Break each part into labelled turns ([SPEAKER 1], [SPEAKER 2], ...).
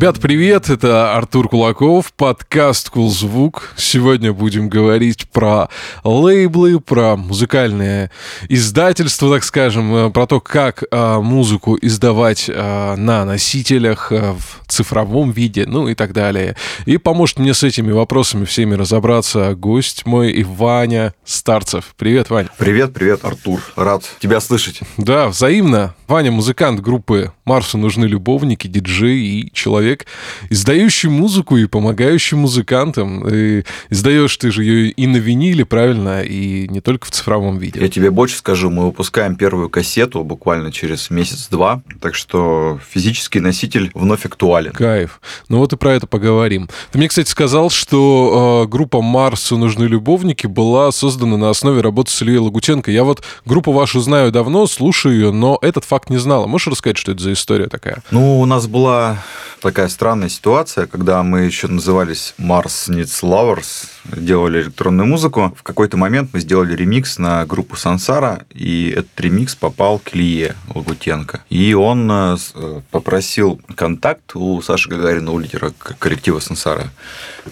[SPEAKER 1] Ребят, привет! Это Артур Кулаков, подкаст «Кулзвук». Сегодня будем говорить про лейблы, про музыкальное издательство, так скажем, э, про то, как э, музыку издавать э, на носителях в цифровом виде, ну и так далее. И поможет мне с этими вопросами всеми разобраться гость мой Иваня Старцев. Привет, Ваня.
[SPEAKER 2] Привет, привет, Артур. Рад тебя слышать.
[SPEAKER 1] Да, взаимно. Ваня музыкант группы «Марсу нужны любовники», диджей и человек, издающий музыку и помогающий музыкантам. И издаешь ты же ее и на виниле, правильно, и не только в цифровом виде.
[SPEAKER 2] Я тебе больше скажу, мы выпускаем первую кассету буквально через месяц-два, так что физический носитель вновь актуален.
[SPEAKER 1] Кайф. Ну вот и про это поговорим. Ты мне, кстати, сказал, что э, группа «Марсу нужны любовники» была создана на основе работы с Ильей Лагутенко. Я вот группу вашу знаю давно, слушаю ее, но этот факт не знала. Можешь рассказать, что это за история такая?
[SPEAKER 2] Ну, у нас была такая странная ситуация, когда мы еще назывались Mars Needs Lovers, делали электронную музыку. В какой-то момент мы сделали ремикс на группу Сансара, и этот ремикс попал к Лие Лагутенко. И он э, э, попросил контакт у Саши Гагарина, у лидера коллектива Сансара.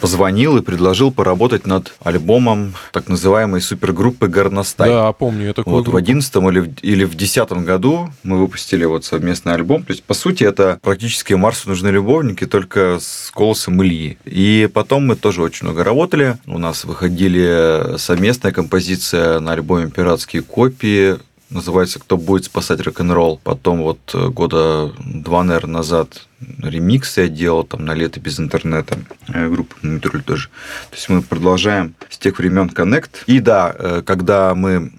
[SPEAKER 2] Позвонил и предложил поработать над альбомом так называемой супергруппы Горностай.
[SPEAKER 1] Да, помню, я такой.
[SPEAKER 2] Вот группу. в одиннадцатом или, или в десятом году мы выпустили вот совместный альбом. То есть, по сути, это практически Марсу нужны любовники, только с голосом Ильи. И потом мы тоже очень много работали. У нас выходили совместная композиция на альбоме «Пиратские копии», называется «Кто будет спасать рок-н-ролл». Потом вот года два, наверное, назад ремикс я делал там на лето без интернета, э, группа Мумитруль тоже. То есть мы продолжаем с тех времен коннект. И да, э, когда мы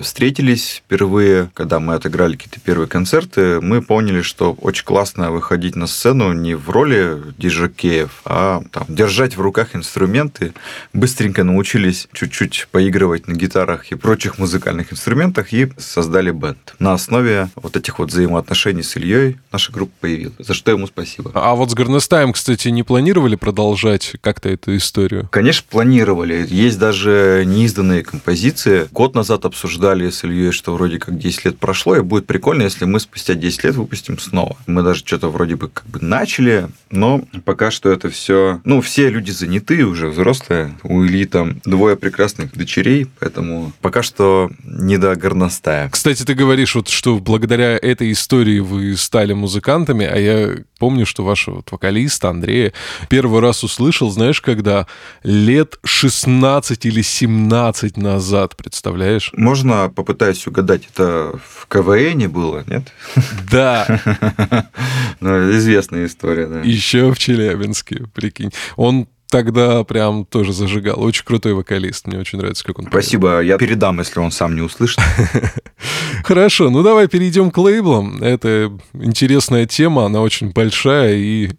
[SPEAKER 2] встретились впервые, когда мы отыграли какие-то первые концерты, мы поняли, что очень классно выходить на сцену не в роли диджакеев, а там, держать в руках инструменты. Быстренько научились чуть-чуть поигрывать на гитарах и прочих музыкальных инструментах и создали бенд. На основе вот этих вот взаимоотношений с Ильей наша группа появилась, за что ему спасибо.
[SPEAKER 1] А вот с Горностаем, кстати, не планировали продолжать как-то эту историю?
[SPEAKER 2] Конечно, планировали. Есть даже неизданные композиции. Год назад обсуждали с Ильей, что вроде как 10 лет прошло, и будет прикольно, если мы спустя 10 лет выпустим снова. Мы даже что-то вроде бы как бы начали, но пока что это все... Ну, все люди заняты уже, взрослые. У Ильи там двое прекрасных дочерей, поэтому пока что не до горностая.
[SPEAKER 1] Кстати, ты говоришь, вот, что благодаря этой истории вы стали музыкантами, а я помню, что вашего вот вокалиста Андрея первый раз услышал, знаешь, когда лет 16 или 17 назад, представляешь?
[SPEAKER 2] Можно попытаюсь угадать, это в КВН было, нет?
[SPEAKER 1] Да.
[SPEAKER 2] Ну, известная история, да.
[SPEAKER 1] Еще в Челябинске, прикинь. Он тогда прям тоже зажигал. Очень крутой вокалист. Мне очень нравится, как он
[SPEAKER 2] Спасибо. Поет. Я передам, если он сам не услышит.
[SPEAKER 1] Хорошо. Ну, давай перейдем к лейблам. Это интересная тема. Она очень большая. И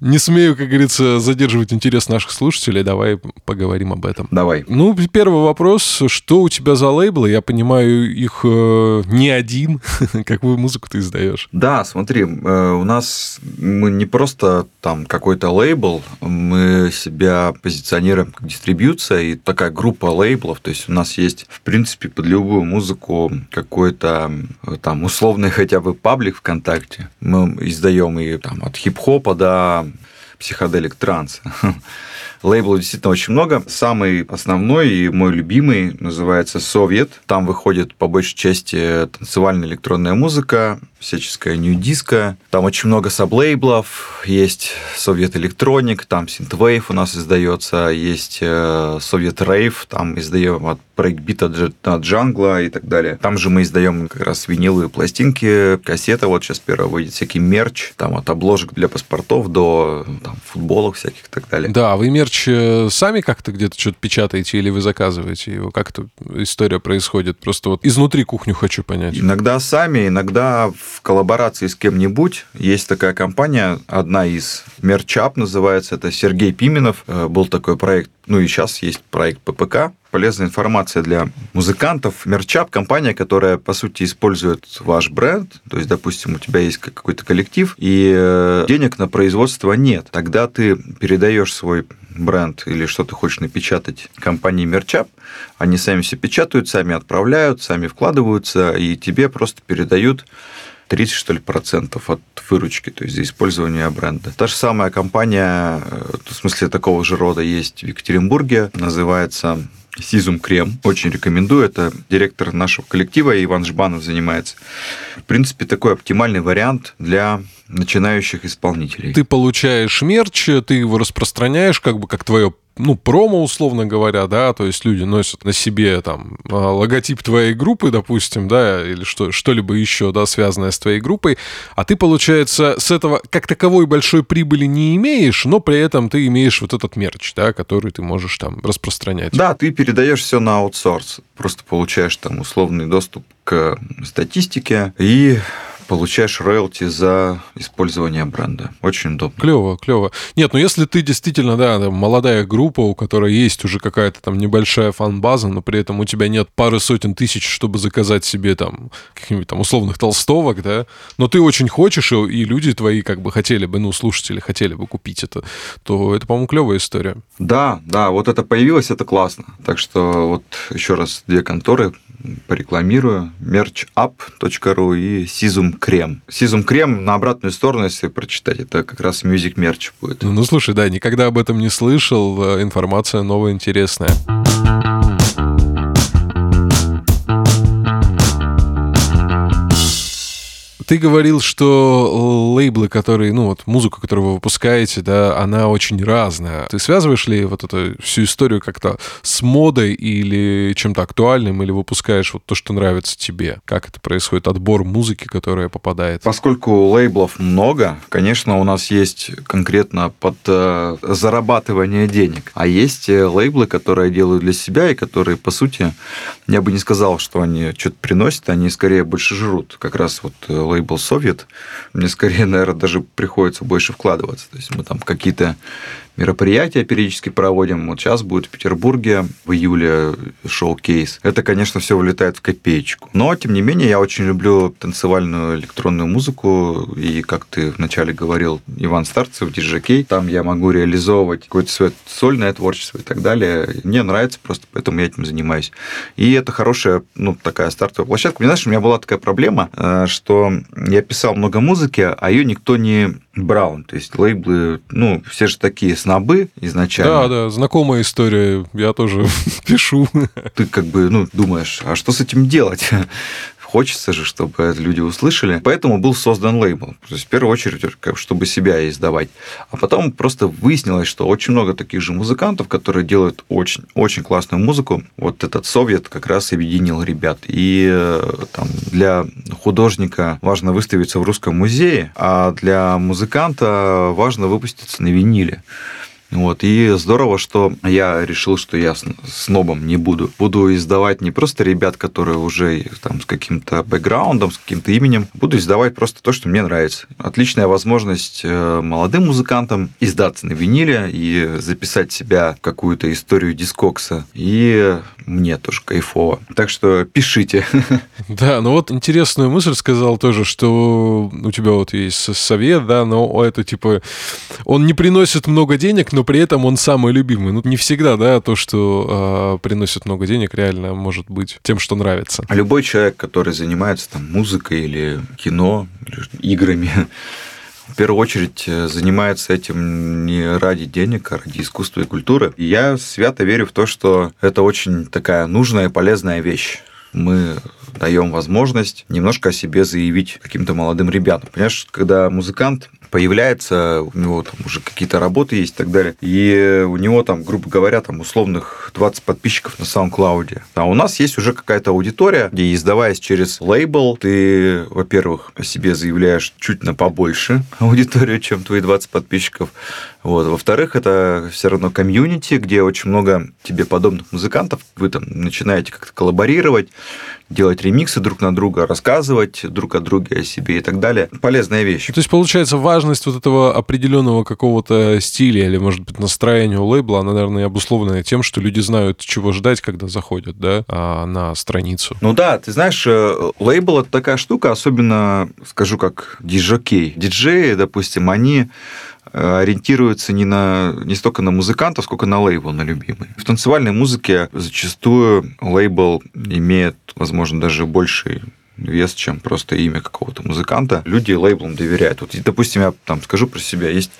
[SPEAKER 1] не смею, как говорится, задерживать интерес наших слушателей. Давай поговорим об этом.
[SPEAKER 2] Давай.
[SPEAKER 1] Ну, первый вопрос. Что у тебя за лейблы? Я понимаю, их э, не один. Какую музыку ты издаешь?
[SPEAKER 2] Да, смотри. Э, у нас мы не просто там какой-то лейбл. Мы себе себя позиционируем как дистрибьюция и такая группа лейблов. То есть у нас есть, в принципе, под любую музыку какой-то там условный хотя бы паблик ВКонтакте. Мы издаем и там от хип-хопа до psychedelic транса. Лейблов действительно очень много. Самый основной и мой любимый называется «Soviett». Там выходит по большей части танцевальная электронная музыка, всяческая nu-disco. Там очень много саблейблов. Есть Soviett Electronic, там Synthwave у нас издается, есть Soviett Rave, там издаем от брейкбита до джангла и так далее. Там же мы издаем как раз виниловые пластинки, кассеты. Вот сейчас первая выйдет всякий мерч, там от обложек для паспортов до там, футболок всяких и так далее.
[SPEAKER 1] Да, вы мерч э, сами как-то где-то что-то печатаете или вы заказываете его? Как эта история происходит? Просто вот изнутри кухню хочу понять.
[SPEAKER 2] Иногда сами, иногда в коллаборации с кем-нибудь. Есть такая компания, одна из Мерчап называется, это Сергей Пименов. Э, был такой проект, ну и сейчас есть проект ППК, полезная информация для музыкантов. Мерчап – компания, которая, по сути, использует ваш бренд. То есть, допустим, у тебя есть какой-то коллектив, и э, денег на производство нет. Тогда ты передаешь свой бренд или что ты хочешь напечатать компании Мерчап, они сами все печатают, сами отправляют, сами вкладываются, и тебе просто передают 30, что ли, процентов от выручки, то есть за использование бренда. Та же самая компания, э, в смысле такого же рода есть в Екатеринбурге, называется Сизум Крем. Очень рекомендую. Это директор нашего коллектива Иван Жбанов занимается. В принципе, такой оптимальный вариант для начинающих исполнителей.
[SPEAKER 1] Ты получаешь мерч, ты его распространяешь, как бы как твое ну, промо, условно говоря, да, то есть люди носят на себе там а, логотип твоей группы, допустим, да, или что, что-либо еще, да, связанное с твоей группой, а ты, получается, с этого как таковой большой прибыли не имеешь, но при этом ты имеешь вот этот мерч, да, который ты можешь там распространять.
[SPEAKER 2] Да, ты передаешь все на аутсорс, просто получаешь там условный доступ к статистике и получаешь роялти за использование бренда. Очень удобно.
[SPEAKER 1] Клево, клево. Нет, ну если ты действительно, да, молодая группа, у которой есть уже какая-то там небольшая фан-база, но при этом у тебя нет пары сотен тысяч, чтобы заказать себе там каких-нибудь там условных толстовок, да, но ты очень хочешь, и люди твои как бы хотели бы, ну, слушатели хотели бы купить это, то это, по-моему, клевая история.
[SPEAKER 2] Да, да, вот это появилось, это классно. Так что вот еще раз две конторы порекламирую. merchup.ru и Sizum Крем. Sizum Крем на обратную сторону, если прочитать, это как раз Music Merch будет.
[SPEAKER 1] Ну, ну слушай, да, никогда об этом не слышал. Э, информация новая, интересная. Ты говорил, что лейблы, которые, ну вот музыку, которую вы выпускаете, да, она очень разная. Ты связываешь ли вот эту всю историю как-то с модой или чем-то актуальным, или выпускаешь вот то, что нравится тебе? Как это происходит, отбор музыки, которая попадает?
[SPEAKER 2] Поскольку лейблов много, конечно, у нас есть конкретно под э, зарабатывание денег, а есть э, лейблы, которые делают для себя и которые, по сути, я бы не сказал, что они что-то приносят, они скорее больше жрут. Как раз вот э, лейбл Совет, мне скорее, наверное, даже приходится больше вкладываться. То есть мы там какие-то мероприятия периодически проводим. Вот сейчас будет в Петербурге в июле шоу-кейс. Это, конечно, все вылетает в копеечку. Но, тем не менее, я очень люблю танцевальную электронную музыку. И, как ты вначале говорил, Иван Старцев, диджакей, там я могу реализовывать какое-то свое сольное творчество и так далее. Мне нравится просто, поэтому я этим занимаюсь. И это хорошая, ну, такая стартовая площадка. Мне, знаешь, у меня была такая проблема, э, что я писал много музыки, а ее никто не брал. То есть лейблы, ну, все же такие снобы изначально.
[SPEAKER 1] Да, да, знакомая история, я тоже пишу.
[SPEAKER 2] Ты как бы, ну, думаешь, а что с этим делать? Хочется же, чтобы люди услышали. Поэтому был создан лейбл. То есть, в первую очередь, чтобы себя издавать. А потом просто выяснилось, что очень много таких же музыкантов, которые делают очень, очень классную музыку. Вот этот совет как раз объединил ребят. И э, там, для художника важно выставиться в русском музее, а для музыканта важно выпуститься на виниле. Вот. И здорово, что я решил, что я с нобом не буду. Буду издавать не просто ребят, которые уже там с каким-то бэкграундом, с каким-то именем. Буду издавать просто то, что мне нравится. Отличная возможность э, молодым музыкантам издаться на виниле и записать себя в какую-то историю дискокса. И мне тоже кайфово. Так что пишите.
[SPEAKER 1] Да, ну вот интересную мысль сказал тоже, что у тебя вот есть совет, да, но это типа он не приносит много денег, но при этом он самый любимый. Ну, не всегда, да, то, что э, приносит много денег, реально может быть тем, что нравится.
[SPEAKER 2] Любой человек, который занимается там музыкой или кино, или играми, в первую очередь э, занимается этим не ради денег, а ради искусства и культуры. И я свято верю в то, что это очень такая нужная и полезная вещь мы даем возможность немножко о себе заявить каким-то молодым ребятам. Понимаешь, когда музыкант появляется, у него там уже какие-то работы есть и так далее, и у него там, грубо говоря, там условных 20 подписчиков на SoundCloud. А у нас есть уже какая-то аудитория, где, издаваясь через лейбл, ты, во-первых, о себе заявляешь чуть на побольше аудиторию, чем твои 20 подписчиков. Вот. Во-вторых, это все равно комьюнити, где очень много тебе подобных музыкантов, вы там начинаете как-то коллаборировать, делать ремиксы друг на друга, рассказывать друг о друге, о себе и так далее. Полезная вещь.
[SPEAKER 1] То есть, получается, важность вот этого определенного какого-то стиля или, может быть, настроения у лейбла, она, наверное, обусловлена тем, что люди знают, чего ждать, когда заходят, да, а, на страницу.
[SPEAKER 2] Ну да, ты знаешь, э, лейбл — это такая штука, особенно, скажу, как диджокей. Диджеи, допустим, они ориентируется не, на, не столько на музыкантов, сколько на лейбл, на любимый. В танцевальной музыке зачастую лейбл имеет, возможно, даже больший вес, чем просто имя какого-то музыканта. Люди лейблам доверяют. Вот, допустим, я там скажу про себя, есть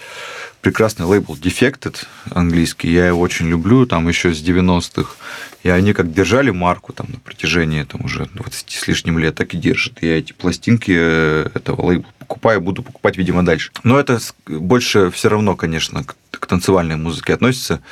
[SPEAKER 2] прекрасный лейбл Defected английский, я его очень люблю, там еще с 90-х. И они как держали марку там на протяжении там, уже 20 с лишним лет, так и держат. Я эти пластинки э, этого лейбла покупаю, буду покупать, видимо, дальше. Но это больше все равно, конечно, к, к танцевальной музыке относится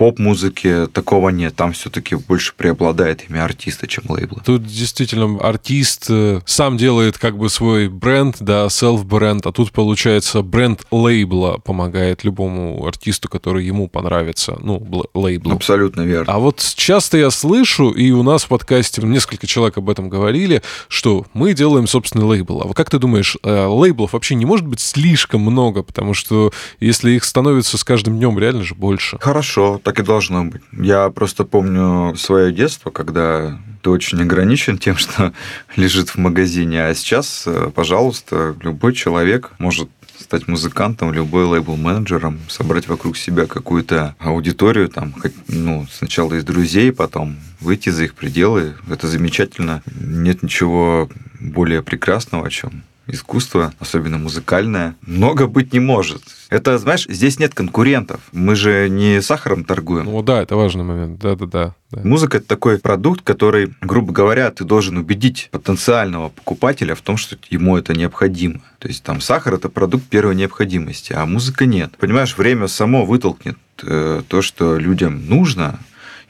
[SPEAKER 2] поп-музыке такого нет. Там все-таки больше преобладает имя артиста, чем лейбла.
[SPEAKER 1] Тут действительно артист э, сам делает как бы свой бренд, да, self-бренд, а тут, получается, бренд лейбла помогает любому артисту, который ему понравится, ну, лейблу.
[SPEAKER 2] Абсолютно верно.
[SPEAKER 1] А вот часто я слышу, и у нас в подкасте несколько человек об этом говорили, что мы делаем собственный лейбл. А вот как ты думаешь, э, лейблов вообще не может быть слишком много, потому что если их становится с каждым днем реально же больше?
[SPEAKER 2] Хорошо, так и должно быть. Я просто помню свое детство, когда ты очень ограничен тем, что лежит в магазине, а сейчас, э, пожалуйста, любой человек может стать музыкантом, любой лейбл-менеджером, собрать вокруг себя какую-то аудиторию, там, ну, сначала из друзей, потом выйти за их пределы. Это замечательно. Нет ничего более прекрасного, чем искусство, особенно музыкальное, много быть не может. Это, знаешь, здесь нет конкурентов. Мы же не сахаром торгуем.
[SPEAKER 1] Ну да, это важный момент. Да-да-да.
[SPEAKER 2] Музыка – это такой продукт, который, грубо говоря, ты должен убедить потенциального покупателя в том, что ему это необходимо. То есть там сахар – это продукт первой необходимости, а музыка нет. Понимаешь, время само вытолкнет э, то, что людям нужно,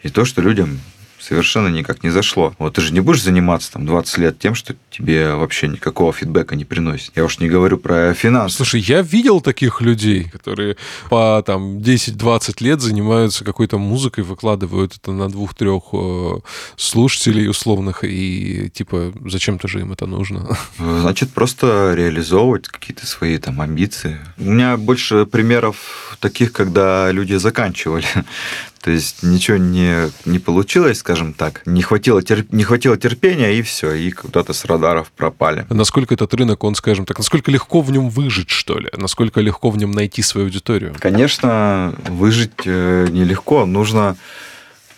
[SPEAKER 2] и то, что людям совершенно никак не зашло. Вот ты же не будешь заниматься там 20 лет тем, что тебе вообще никакого фидбэка не приносит. Я уж не говорю про финансы.
[SPEAKER 1] Слушай, я видел таких людей, которые по там 10-20 лет занимаются какой-то музыкой, выкладывают это на двух-трех э, слушателей условных, и типа зачем-то же им это нужно.
[SPEAKER 2] Значит, просто реализовывать какие-то свои там амбиции. У меня больше примеров таких, когда люди заканчивали то есть ничего не, не получилось, скажем так. Не хватило, терп, не хватило терпения, и все, и куда-то с радаров пропали.
[SPEAKER 1] Насколько этот рынок, он, скажем так, насколько легко в нем выжить, что ли? Насколько легко в нем найти свою аудиторию?
[SPEAKER 2] Конечно, выжить э, нелегко. Нужно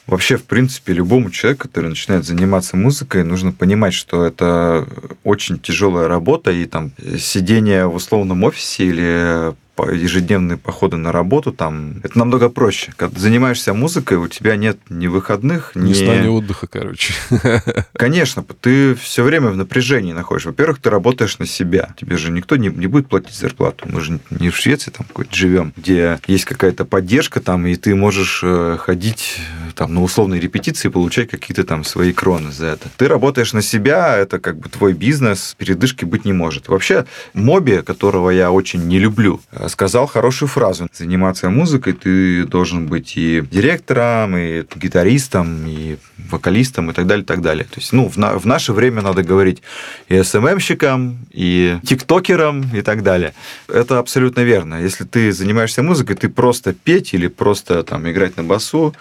[SPEAKER 2] Вообще, в принципе, любому человеку, который начинает заниматься музыкой, нужно понимать, что это очень тяжелая работа, и там сидение в условном офисе или ежедневные походы на работу, там это намного проще. Когда занимаешься музыкой, у тебя нет ни выходных,
[SPEAKER 1] ни... Ни сна, ни отдыха, короче.
[SPEAKER 2] Конечно, ты все время в напряжении находишься. Во-первых, ты работаешь на себя. Тебе же никто не, не будет платить зарплату. Мы же не в Швеции там какой-то живем, где есть какая-то поддержка там, и ты можешь э, ходить там на условные репетиции получать какие-то там свои кроны за это. Ты работаешь на себя, это как бы твой бизнес, передышки быть не может. Вообще, Моби, которого я очень не люблю, сказал хорошую фразу. Заниматься музыкой ты должен быть и директором, и гитаристом, и вокалистом, и так далее, и так далее. То есть, ну, в, на, в наше время надо говорить и СММщикам, и тиктокерам, и так далее. Это абсолютно верно. Если ты занимаешься музыкой, ты просто петь или просто там играть на басу,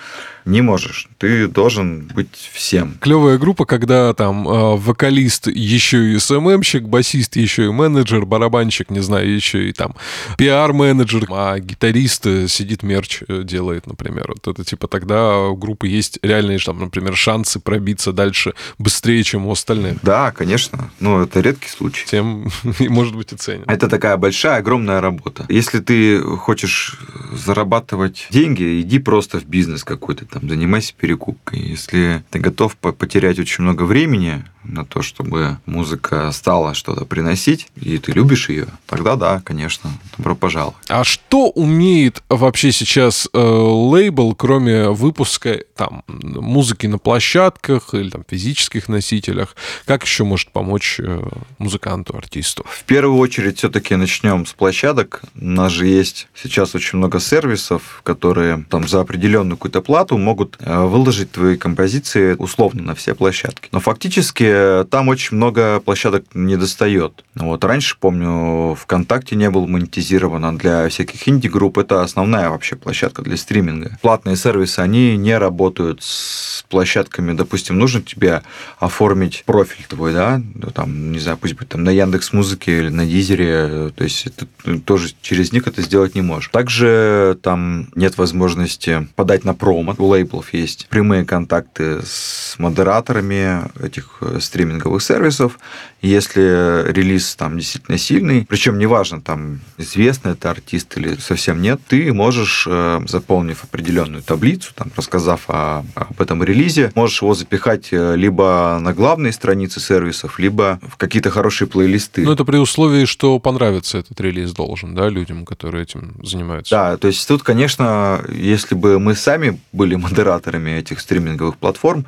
[SPEAKER 2] не можешь. Ты должен быть всем.
[SPEAKER 1] Клевая группа, когда там э, вокалист еще и СММщик, басист еще и менеджер, барабанщик, не знаю, еще и там пиар-менеджер, а гитарист э, сидит мерч э, делает, например. Вот это типа тогда у группы есть реальные, там, например, шансы пробиться дальше быстрее, чем у остальных.
[SPEAKER 2] Да, конечно. Но это редкий случай.
[SPEAKER 1] Тем, может быть, и ценят.
[SPEAKER 2] Это такая большая, огромная работа. Если ты хочешь зарабатывать деньги, иди просто в бизнес какой-то там, занимайся перекупкой. Если ты готов потерять очень много времени на то, чтобы музыка стала что-то приносить, и ты любишь ее, тогда да, конечно, добро пожаловать.
[SPEAKER 1] А что умеет вообще сейчас э, лейбл, кроме выпуска там музыки на площадках или там физических носителях? Как еще может помочь э, музыканту, артисту?
[SPEAKER 2] В первую очередь все-таки начнем с площадок. У нас же есть сейчас очень много сервисов, которые там за определенную какую-то плату могут э, выложить твои композиции условно на все площадки. Но фактически там очень много площадок не достает. Вот раньше, помню, ВКонтакте не был монетизирован, а для всяких инди-групп это основная вообще площадка для стриминга. Платные сервисы, они не работают с площадками, допустим, нужно тебе оформить профиль твой, да, ну, там, не знаю, пусть будет там на Яндекс Музыке или на Дизере, то есть это тоже через них это сделать не можешь. Также там нет возможности подать на промо у лейблов есть прямые контакты с модераторами этих э, стриминговых сервисов. Если релиз там действительно сильный, причем неважно, там известный это артист или совсем нет, ты можешь, э, заполнив определенную таблицу, там, рассказав о, об этом релизе, можешь его запихать э, либо на главные страницы сервисов, либо в какие-то хорошие плейлисты.
[SPEAKER 1] Ну, это при условии, что понравится этот релиз должен, да, людям, которые этим занимаются.
[SPEAKER 2] Да, то есть тут, конечно, если бы мы сами были модераторами этих стриминговых платформ,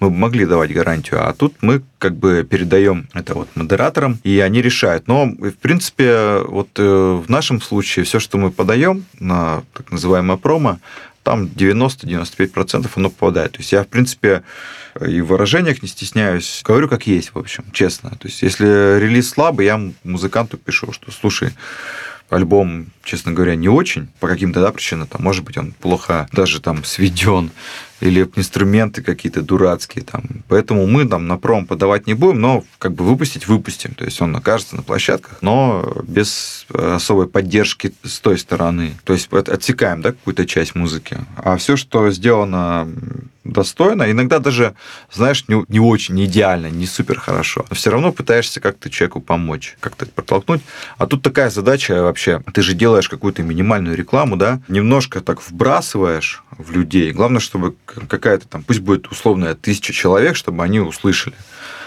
[SPEAKER 2] мы могли давать гарантию, а тут мы как бы передаем это вот модераторам, и они решают. Но, в принципе, вот э, в нашем случае все, что мы подаем на так называемое промо, там 90-95% оно попадает. То есть я, в принципе, и в выражениях не стесняюсь, говорю как есть, в общем, честно. То есть если релиз слабый, я музыканту пишу, что, слушай, альбом, честно говоря, не очень, по каким-то да, причинам, там, может быть, он плохо даже там сведен, или инструменты какие-то дурацкие там. Поэтому мы там на пром подавать не будем, но как бы выпустить выпустим. То есть он окажется на площадках, но без особой поддержки с той стороны. То есть отсекаем да, какую-то часть музыки. А все, что сделано достойно, иногда даже, знаешь, не, не очень, не идеально, не супер хорошо. Но все равно пытаешься как-то человеку помочь, как-то протолкнуть. А тут такая задача вообще. Ты же делаешь какую-то минимальную рекламу, да, немножко так вбрасываешь в людей. Главное, чтобы какая-то там, пусть будет условная тысяча человек, чтобы они услышали.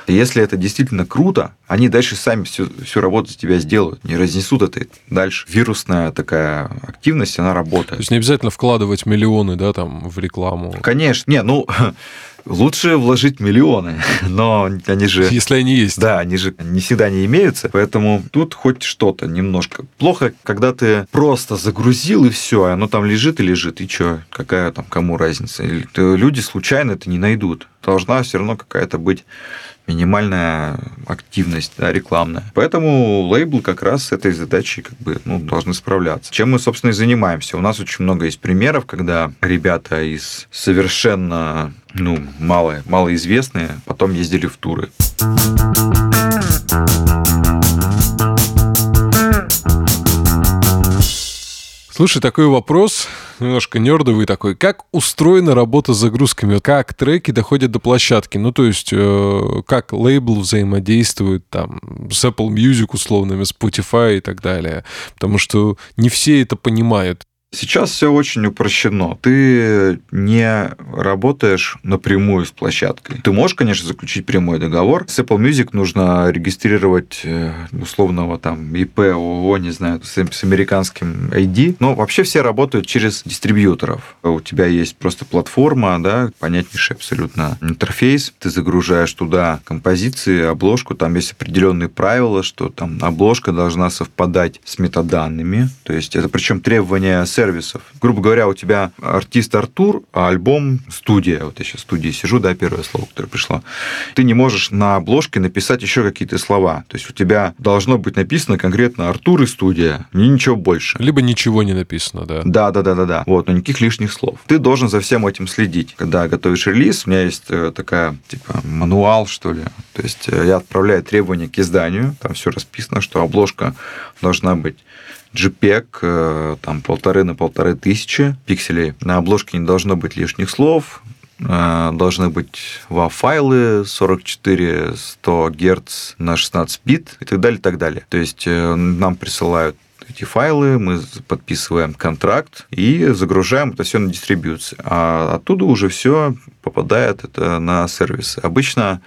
[SPEAKER 2] Если это действительно круто, они дальше сами всю, всю работу за тебя сделают, не разнесут это дальше. Вирусная такая активность, она работает. То
[SPEAKER 1] есть не обязательно вкладывать миллионы, да, там, в рекламу.
[SPEAKER 2] Конечно, не, ну, лучше вложить миллионы, но они же...
[SPEAKER 1] Если они есть.
[SPEAKER 2] Да, они же не всегда не имеются, поэтому тут хоть что-то немножко. Плохо, когда ты просто загрузил и все, оно там лежит и лежит, и что, какая там кому разница? Люди случайно это не найдут. Должна все равно какая-то быть минимальная активность да, рекламная. Поэтому лейбл как раз с этой задачей как бы, ну, должны справляться. Чем мы, собственно, и занимаемся. У нас очень много есть примеров, когда ребята из совершенно ну, мало, малоизвестные потом ездили в туры.
[SPEAKER 1] Слушай, такой вопрос, немножко нердовый такой. Как устроена работа с загрузками? Как треки доходят до площадки? Ну, то есть, э, как лейбл взаимодействует там с Apple Music условными, Spotify и так далее? Потому что не все это понимают.
[SPEAKER 2] Сейчас все очень упрощено. Ты не работаешь напрямую с площадкой. Ты можешь, конечно, заключить прямой договор. С Apple Music нужно регистрировать э, условного там ИП, ООО, не знаю, с, с американским ID. Но вообще все работают через дистрибьюторов. У тебя есть просто платформа, да, понятнейший абсолютно интерфейс. Ты загружаешь туда композиции, обложку. Там есть определенные правила, что там обложка должна совпадать с метаданными. То есть это причем требования сервисов. Грубо говоря, у тебя артист Артур, а альбом студия. Вот я сейчас в студии сижу, да, первое слово, которое пришло. Ты не можешь на обложке написать еще какие-то слова. То есть у тебя должно быть написано конкретно Артур и студия, ни ничего больше.
[SPEAKER 1] Либо ничего не написано, да.
[SPEAKER 2] Да, да, да, да, да. Вот, но никаких лишних слов. Ты должен за всем этим следить. Когда готовишь релиз, у меня есть э, такая, типа, мануал, что ли. То есть э, я отправляю требования к изданию, там все расписано, что обложка должна быть JPEG, э, там полторы на полторы тысячи пикселей. На обложке не должно быть лишних слов, э, должны быть WAV-файлы 44 100 Гц на 16 бит и так далее, и так далее. То есть э, нам присылают эти файлы, мы подписываем контракт и загружаем это все на дистрибьюцию. А оттуда уже все попадает это на сервисы. Обычно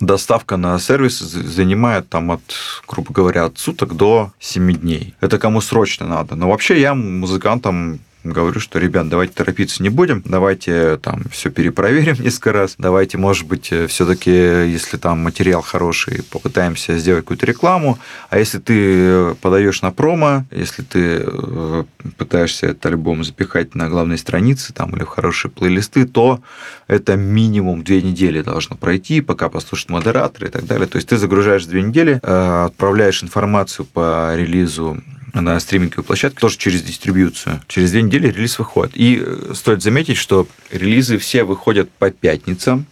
[SPEAKER 2] доставка на сервис занимает там от, грубо говоря, от суток до 7 дней. Это кому срочно надо. Но вообще я музыкантам говорю, что, ребят, давайте торопиться не будем, давайте там все перепроверим несколько раз, давайте, может быть, все-таки, если там материал хороший, попытаемся сделать какую-то рекламу, а если ты подаешь на промо, если ты э, пытаешься этот альбом запихать на главной странице там, или в хорошие плейлисты, то это минимум две недели должно пройти, пока послушают модераторы и так далее. То есть ты загружаешь две недели, э, отправляешь информацию по релизу на стриминговой площадке, тоже через дистрибьюцию. Через две недели релиз выходит. И э, стоит заметить, что релизы все выходят по пятницам.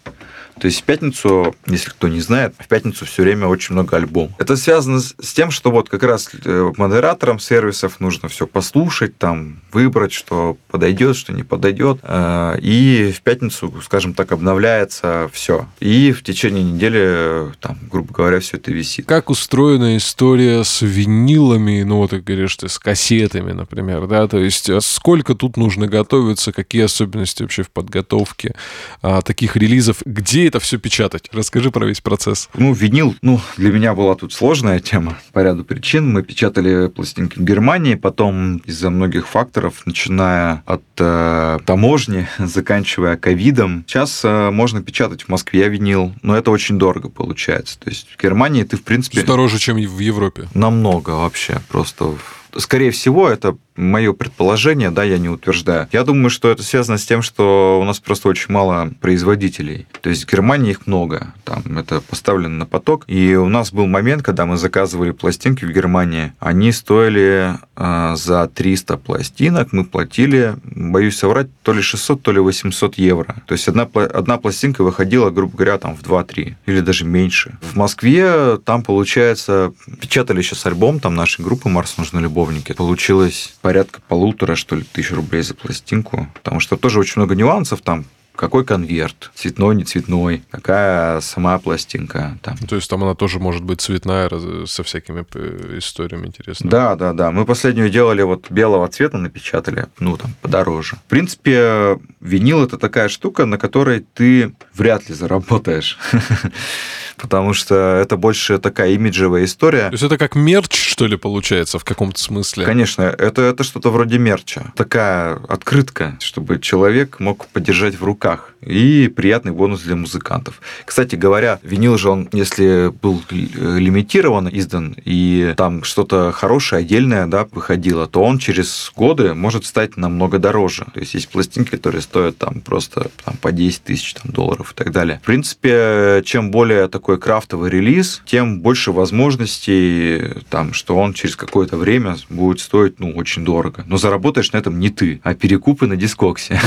[SPEAKER 2] То есть в пятницу, если кто не знает, в пятницу все время очень много альбомов. Это связано с тем, что вот как раз э, модераторам сервисов нужно все послушать, там выбрать, что подойдет, что не подойдет. Э, и в пятницу, скажем так, обновляется все. И в течение недели, там, грубо говоря, все это висит.
[SPEAKER 1] Как устроена история с винилами, ну вот, как говоришь, ты с кассетами, например, да, то есть а сколько тут нужно готовиться, какие особенности вообще в подготовке а, таких релизов, где это все печатать? Расскажи про весь процесс.
[SPEAKER 2] Ну, винил, ну, для меня была тут сложная тема по ряду причин. Мы печатали пластинки в Германии, потом из-за многих факторов, начиная от э, таможни, заканчивая ковидом. Сейчас э, можно печатать в Москве винил, но это очень дорого получается. То есть в Германии ты, в принципе...
[SPEAKER 1] Дороже, чем в Европе.
[SPEAKER 2] Намного вообще. Просто скорее всего, это мое предположение, да, я не утверждаю. Я думаю, что это связано с тем, что у нас просто очень мало производителей. То есть в Германии их много, там это поставлено на поток. И у нас был момент, когда мы заказывали пластинки в Германии, они стоили э, за 300 пластинок, мы платили, боюсь соврать, то ли 600, то ли 800 евро. То есть одна, одна пластинка выходила, грубо говоря, там в 2-3 или даже меньше. В Москве там, получается, печатали сейчас альбом, там нашей группы «Марс нужны любовники». Получилось порядка полутора, что ли, тысяч рублей за пластинку, потому что тоже очень много нюансов там, какой конверт, цветной, не цветной, какая сама пластинка. Там.
[SPEAKER 1] То есть там она тоже может быть цветная со всякими э, историями интересными.
[SPEAKER 2] Да, да, да. Мы последнюю делали вот белого цвета напечатали, ну там подороже. В принципе, винил это такая штука, на которой ты вряд ли заработаешь. потому что это больше такая имиджевая история.
[SPEAKER 1] То есть это как мерч, что ли, получается, в каком-то смысле?
[SPEAKER 2] Конечно, это, это что-то вроде мерча. Такая открытка, чтобы человек мог подержать в руках. И приятный бонус для музыкантов. Кстати говоря, винил же он, если был лимитирован, издан, и там что-то хорошее, отдельное, да, выходило, то он через годы может стать намного дороже. То есть есть пластинки, которые стоят там просто там, по 10 тысяч там, долларов и так далее. В принципе, чем более такой такой крафтовый релиз, тем больше возможностей, там, что он через какое-то время будет стоить ну, очень дорого. Но заработаешь на этом не ты, а перекупы на дискоксе.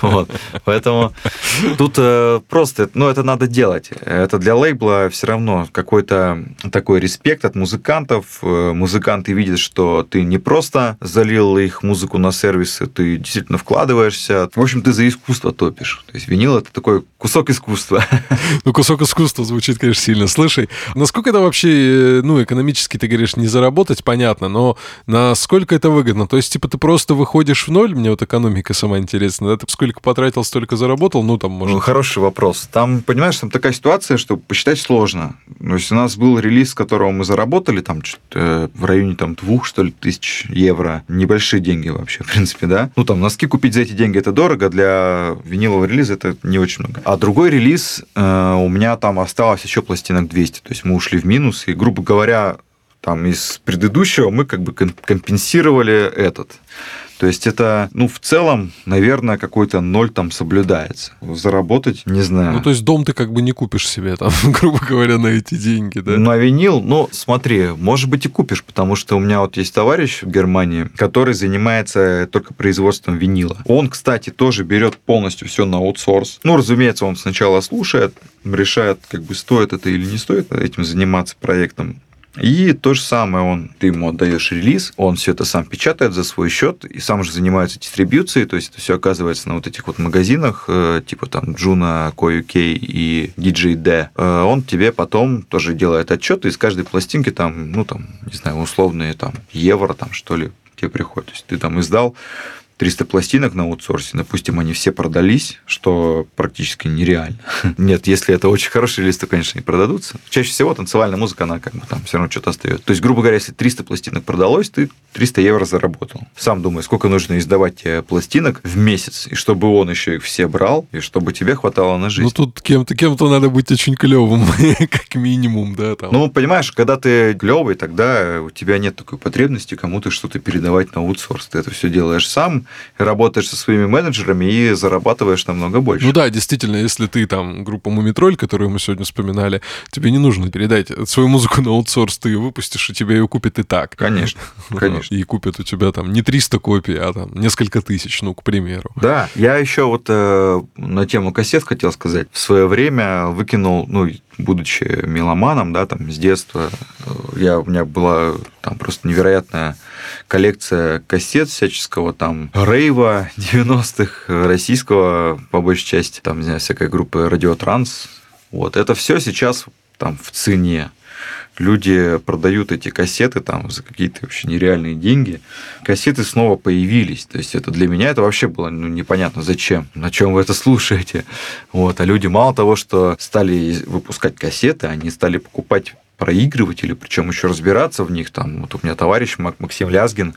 [SPEAKER 2] Поэтому тут э, просто, ну, это надо делать. Это для лейбла все равно какой-то такой респект от музыкантов. Э, музыканты видят, что ты не просто залил их музыку на сервисы, ты действительно вкладываешься. В общем, ты за искусство топишь. То есть винил это такой кусок искусства.
[SPEAKER 1] Ну, кусок искусства звучит, конечно, сильно. Слушай, насколько это вообще, э, ну, экономически, ты говоришь, не заработать, понятно, но насколько это выгодно? То есть, типа, ты просто выходишь в ноль, мне вот экономика сама интересна, да? Ты сколько потратил, столько заработал, ну, там, может... Ну,
[SPEAKER 2] хороший вопрос. Там, понимаешь, там такая ситуация, что посчитать сложно. То есть, у нас был релиз, с которого мы заработали, там, э, в районе, там, двух, что ли, тысяч евро. Небольшие деньги вообще, в принципе, да? Ну, там, носки купить за эти деньги это дорого, для винилового релиза это не очень много. А другой релиз э, у меня там остался осталось еще пластинок 200. То есть мы ушли в минус, и, грубо говоря, там из предыдущего мы как бы компенсировали этот. То есть это, ну, в целом, наверное, какой-то ноль там соблюдается. Заработать, не знаю.
[SPEAKER 1] Ну, то есть дом ты как бы не купишь себе там, грубо говоря, на эти деньги, да?
[SPEAKER 2] На винил, ну, смотри, может быть и купишь, потому что у меня вот есть товарищ в Германии, который занимается только производством винила. Он, кстати, тоже берет полностью все на аутсорс. Ну, разумеется, он сначала слушает, решает, как бы стоит это или не стоит этим заниматься проектом. И то же самое, он, ты ему отдаешь релиз, он все это сам печатает за свой счет и сам же занимается дистрибьюцией, то есть это все оказывается на вот этих вот магазинах, э, типа там Джуна, KOUK и DJ D. Э, он тебе потом тоже делает отчет, и из каждой пластинки там, ну там, не знаю, условные там евро там что ли тебе приходит. То есть ты там издал 300 пластинок на аутсорсе, допустим, они все продались, что практически нереально. Нет, если это очень хорошие листы, конечно, не продадутся. Чаще всего танцевальная музыка, она как бы там все равно что-то остается. То есть, грубо говоря, если 300 пластинок продалось, ты 300 евро заработал. Сам думаю, сколько нужно издавать тебе пластинок в месяц, и чтобы он еще их все брал, и чтобы тебе хватало на жизнь.
[SPEAKER 1] Ну, тут кем-то кем надо быть очень клевым, как минимум, да. Там.
[SPEAKER 2] Ну, понимаешь, когда ты клевый, тогда у тебя нет такой потребности кому-то что-то передавать на аутсорс. Ты это все делаешь сам, работаешь со своими менеджерами и зарабатываешь намного больше.
[SPEAKER 1] Ну да, действительно, если ты там группа Мумитроль, которую мы сегодня вспоминали, тебе не нужно передать свою музыку на аутсорс, ты ее выпустишь, и тебе ее купят и так.
[SPEAKER 2] Конечно, конечно.
[SPEAKER 1] И купят у тебя там не 300 копий, а там несколько тысяч, ну, к примеру.
[SPEAKER 2] Да, я еще вот э, на тему кассет хотел сказать. В свое время выкинул, ну, будучи меломаном, да, там с детства, э, я, у меня была там просто невероятная коллекция кассет всяческого, там, рейва 90-х, российского, по большей части, там, не знаю, всякой группы Радиотранс. Вот, это все сейчас там в цене люди продают эти кассеты там за какие-то вообще нереальные деньги. Кассеты снова появились. То есть это для меня это вообще было ну, непонятно, зачем, на чем вы это слушаете. Вот. А люди мало того, что стали выпускать кассеты, они стали покупать проигрыватели, причем еще разбираться в них. Там, вот у меня товарищ Максим Лязгин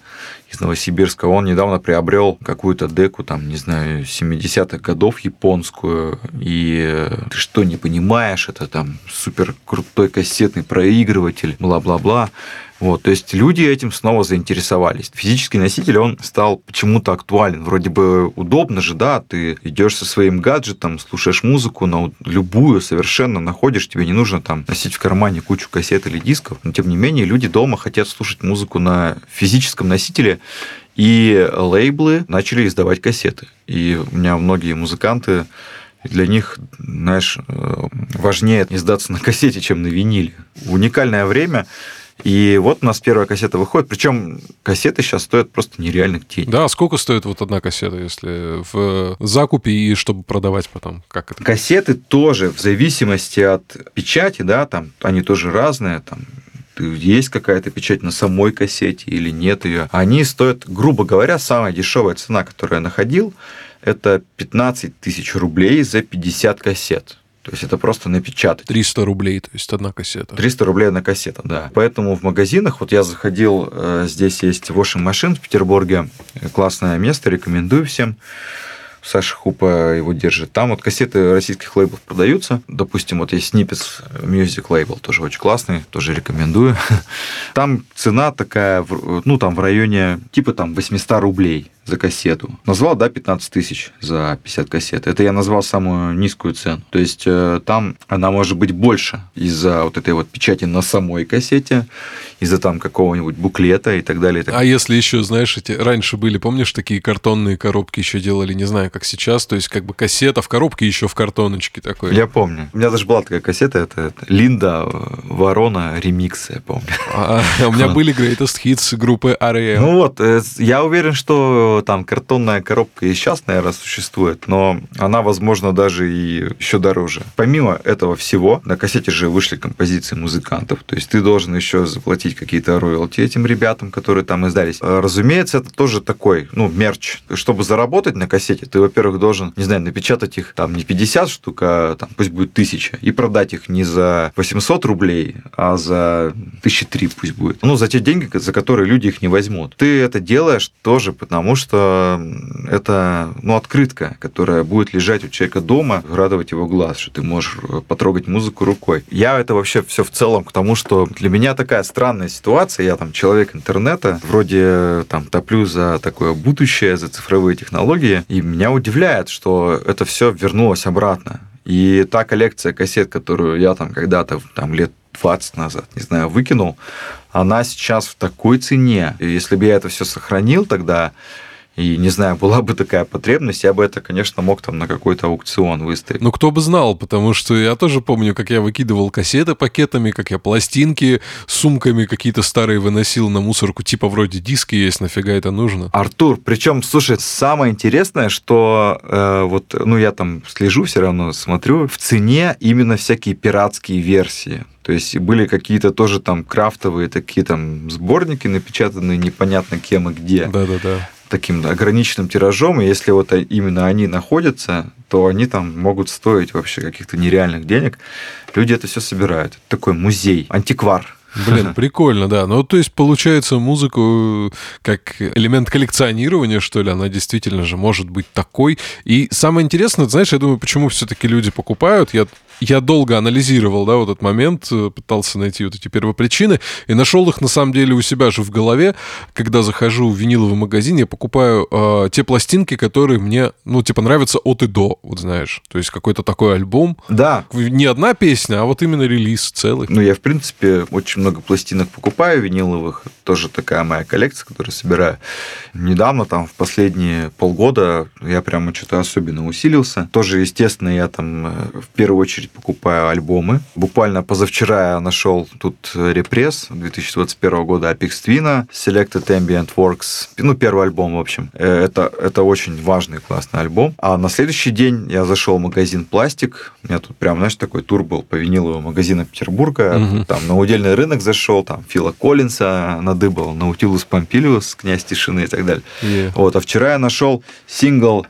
[SPEAKER 2] из Новосибирска, он недавно приобрел какую-то деку, там, не знаю, 70-х годов японскую, и ты что, не понимаешь, это там супер крутой кассетный проигрыватель, бла-бла-бла. Вот, то есть люди этим снова заинтересовались. Физический носитель, он стал почему-то актуален. Вроде бы удобно же, да, ты идешь со своим гаджетом, слушаешь музыку, на любую совершенно находишь, тебе не нужно там носить в кармане кучу кассет или дисков. Но тем не менее, люди дома хотят слушать музыку на физическом носителе, и лейблы начали издавать кассеты. И у меня многие музыканты для них, знаешь, э, важнее издаться на кассете, чем на виниле. Уникальное время, и вот у нас первая кассета выходит. Причем кассеты сейчас стоят просто нереальных денег.
[SPEAKER 1] Да, сколько стоит вот одна кассета, если в закупе и чтобы продавать потом? Как это?
[SPEAKER 2] Кассеты тоже в зависимости от печати, да, там они тоже разные, там есть какая-то печать на самой кассете или нет ее. Они стоят, грубо говоря, самая дешевая цена, которую я находил, это 15 тысяч рублей за 50 кассет. То есть это просто напечатать.
[SPEAKER 1] 300 рублей, то есть одна кассета.
[SPEAKER 2] 300 рублей одна кассета, да. Поэтому в магазинах, вот я заходил, э, здесь есть Washing Machine в Петербурге, классное место, рекомендую всем. Саша Хупа его держит. Там вот кассеты российских лейблов продаются. Допустим, вот есть Snippets Music Label, тоже очень классный, тоже рекомендую. Там цена такая, ну, там в районе типа там 800 рублей за кассету. Назвал, да, 15 тысяч за 50 кассет. Это я назвал самую низкую цену. То есть э, там она может быть больше из-за вот этой вот печати на самой кассете, из-за там какого-нибудь буклета и так далее. И так
[SPEAKER 1] а если еще, знаешь, эти раньше были, помнишь, такие картонные коробки еще делали, не знаю, как сейчас, то есть как бы кассета в коробке еще в картоночке такой.
[SPEAKER 2] Я помню. У меня даже была такая кассета, это, это Линда Ворона ремикс, я помню.
[SPEAKER 1] А, а у меня были Greatest Hits группы R.E.M.
[SPEAKER 2] Ну вот, э, я уверен, что там картонная коробка и сейчас, наверное, существует, но она, возможно, даже и еще дороже. Помимо этого всего, на кассете же вышли композиции музыкантов, то есть ты должен еще заплатить какие-то роялти этим ребятам, которые там издались. А, разумеется, это тоже такой, ну, мерч. Чтобы заработать на кассете, ты, во-первых, должен, не знаю, напечатать их там не 50 штук, а там пусть будет 1000, и продать их не за 800 рублей, а за 1003 пусть будет. Ну, за те деньги, за которые люди их не возьмут. Ты это делаешь тоже потому, что что это ну, открытка, которая будет лежать у человека дома, радовать его глаз, что ты можешь э, потрогать музыку рукой. Я это вообще все в целом к тому, что для меня такая странная ситуация. Я там человек интернета, вроде э, там топлю за такое будущее, за цифровые технологии, и меня удивляет, что это все вернулось обратно. И та коллекция кассет, которую я там когда-то там лет 20 назад, не знаю, выкинул, она сейчас в такой цене. И если бы я это все сохранил тогда, и, не знаю, была бы такая потребность, я бы это, конечно, мог там на какой-то аукцион выставить.
[SPEAKER 1] Ну, кто бы знал, потому что я тоже помню, как я выкидывал кассеты пакетами, как я пластинки сумками какие-то старые выносил на мусорку, типа вроде диски есть, нафига это нужно?
[SPEAKER 2] Артур, причем, слушай, самое интересное, что э, вот, ну, я там слежу все равно, смотрю, в цене именно всякие пиратские версии. То есть были какие-то тоже там крафтовые такие там сборники, напечатанные непонятно кем и где.
[SPEAKER 1] Да-да-да
[SPEAKER 2] таким ограниченным тиражом, и если вот именно они находятся, то они там могут стоить вообще каких-то нереальных денег. Люди это все собирают. Это такой музей, антиквар.
[SPEAKER 1] Блин, прикольно, да. Ну, то есть, получается, музыку как элемент коллекционирования, что ли, она действительно же может быть такой. И самое интересное, знаешь, я думаю, почему все-таки люди покупают. Я Я долго анализировал, да, вот этот момент, э, пытался найти вот эти первопричины, и нашел их, на самом деле, у себя же в голове. Когда захожу в виниловый магазин, я покупаю э, те пластинки, которые мне, ну, типа, нравятся от и до, вот знаешь. То есть какой-то такой альбом.
[SPEAKER 2] Да.
[SPEAKER 1] Не одна песня, а вот именно релиз целый.
[SPEAKER 2] Ну, я, в принципе, очень много пластинок покупаю виниловых. Тоже такая моя коллекция, которую собираю. Недавно, там, в последние полгода я прямо что-то особенно усилился. Тоже, естественно, я там э, в первую очередь покупаю альбомы. Буквально позавчера я нашел тут репресс 2021 года Apex Twin, Selected Ambient Works. Ну, первый альбом, в общем. Э, это, это очень важный, классный альбом. А на следующий день я зашел в магазин «Пластик». У меня тут прям, знаешь, такой тур был по виниловым магазинам Петербурга. Угу. Там на удельный рынок зашел, там Фила Коллинса надыбал, Наутилус Помпилиус, Князь Тишины и так далее. Yeah. Вот. А вчера я нашел сингл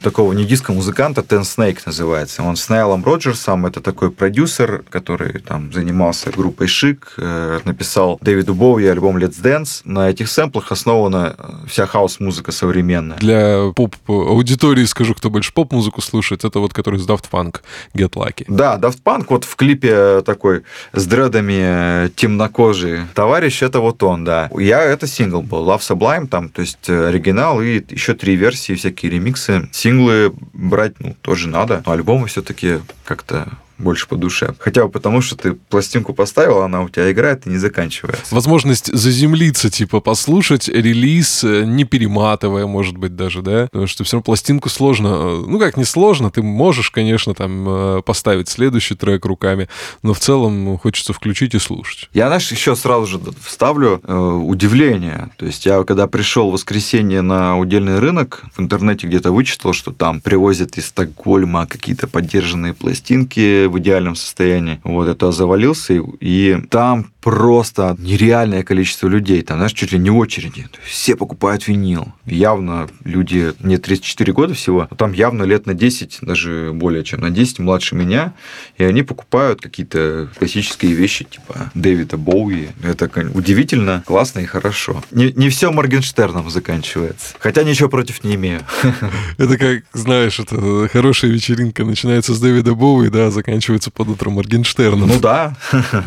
[SPEAKER 2] такого nu disco-музыканта, Tensnake называется. Он с Найлом Роджерсом, это такой продюсер, который там занимался группой Chic, э, написал Дэвиду Боуи альбом Let's Dance. На этих сэмплах основана э, вся хаус-музыка современная.
[SPEAKER 1] Для поп-аудитории скажу, кто больше поп-музыку слушает, это вот который из Daft Punk, Get Lucky.
[SPEAKER 2] Да, Daft Punk вот в клипе такой с дредами э, темнокожий товарищ, это вот он, да. Я, это сингл был, Love Sublime, там, то есть оригинал и еще три версии, всякие ремиксы синглы брать, ну, тоже надо. Но альбомы все-таки как-то больше по душе. Хотя бы потому, что ты пластинку поставил, она у тебя играет и не заканчивается.
[SPEAKER 1] Возможность заземлиться, типа, послушать релиз, э, не перематывая, может быть, даже, да? Потому что все равно пластинку сложно, э, ну как, не сложно, ты можешь, конечно, там э, поставить следующий трек руками, но в целом хочется включить и слушать.
[SPEAKER 2] Я, знаешь, еще сразу же вставлю э, удивление. То есть я, когда пришел в воскресенье на удельный рынок, в интернете где-то вычитал, что там привозят из Стокгольма какие-то поддержанные пластинки, в идеальном состоянии. Вот это завалился, и, и там просто нереальное количество людей. Там, знаешь, чуть ли не очереди. все покупают винил. Явно люди, мне 34 года всего, но там явно лет на 10, даже более чем на 10 младше меня, и они покупают какие-то классические вещи, типа Дэвида Боуи. Это удивительно, классно и хорошо. Не, не все Моргенштерном заканчивается. Хотя ничего против не имею.
[SPEAKER 1] Это как, знаешь, это хорошая вечеринка начинается с Дэвида Боуи, да, заканчивается под утром Моргенштерном.
[SPEAKER 2] Ну да.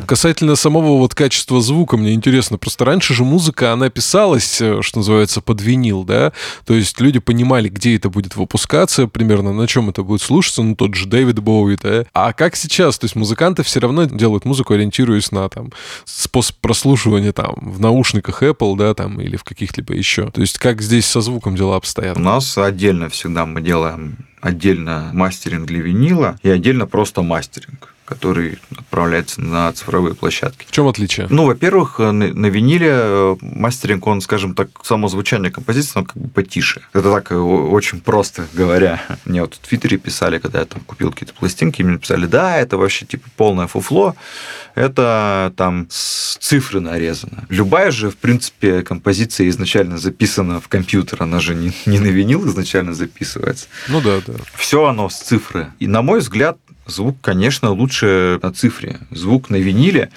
[SPEAKER 1] Касательно самого вот качества звука, мне интересно, просто раньше же музыка, она писалась, э, что называется, под винил, да, то есть люди понимали, где это будет выпускаться, примерно на чем это будет слушаться, ну тот же Дэвид Боуи, да, а как сейчас, то есть музыканты все равно делают музыку, ориентируясь на там способ прослушивания там в наушниках Apple, да, там или в каких-либо еще, то есть как здесь со звуком дела обстоят?
[SPEAKER 2] У нас отдельно всегда мы делаем отдельно мастеринг для винила и отдельно просто мастеринг который отправляется на цифровые площадки.
[SPEAKER 1] В чем отличие?
[SPEAKER 2] Ну, во-первых, на, на виниле э, мастеринг, он, скажем так, само звучание композиции, он как бы потише. Это так э, очень просто говоря. Мне вот в Твиттере писали, когда я там купил какие-то пластинки, мне написали, да, это вообще типа полное фуфло, это там с цифры нарезано. Любая же, в принципе, композиция изначально записана в компьютер, она же не, не на винил изначально записывается.
[SPEAKER 1] Ну да, да.
[SPEAKER 2] Все оно с цифры. И, на мой взгляд, Звук, конечно, лучше на цифре. Звук на виниле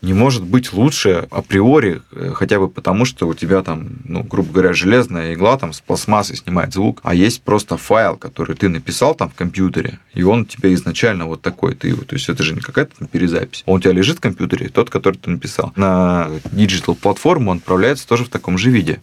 [SPEAKER 2] не может быть лучше априори, э, хотя бы потому, что у тебя там, ну, грубо говоря, железная игла там с пластмассой снимает звук, а есть просто файл, который ты написал там в компьютере, и он у тебя изначально вот такой, ты, то есть это же не какая-то там перезапись, он у тебя лежит в компьютере, тот, который ты написал. На digital платформу он отправляется тоже в таком же виде.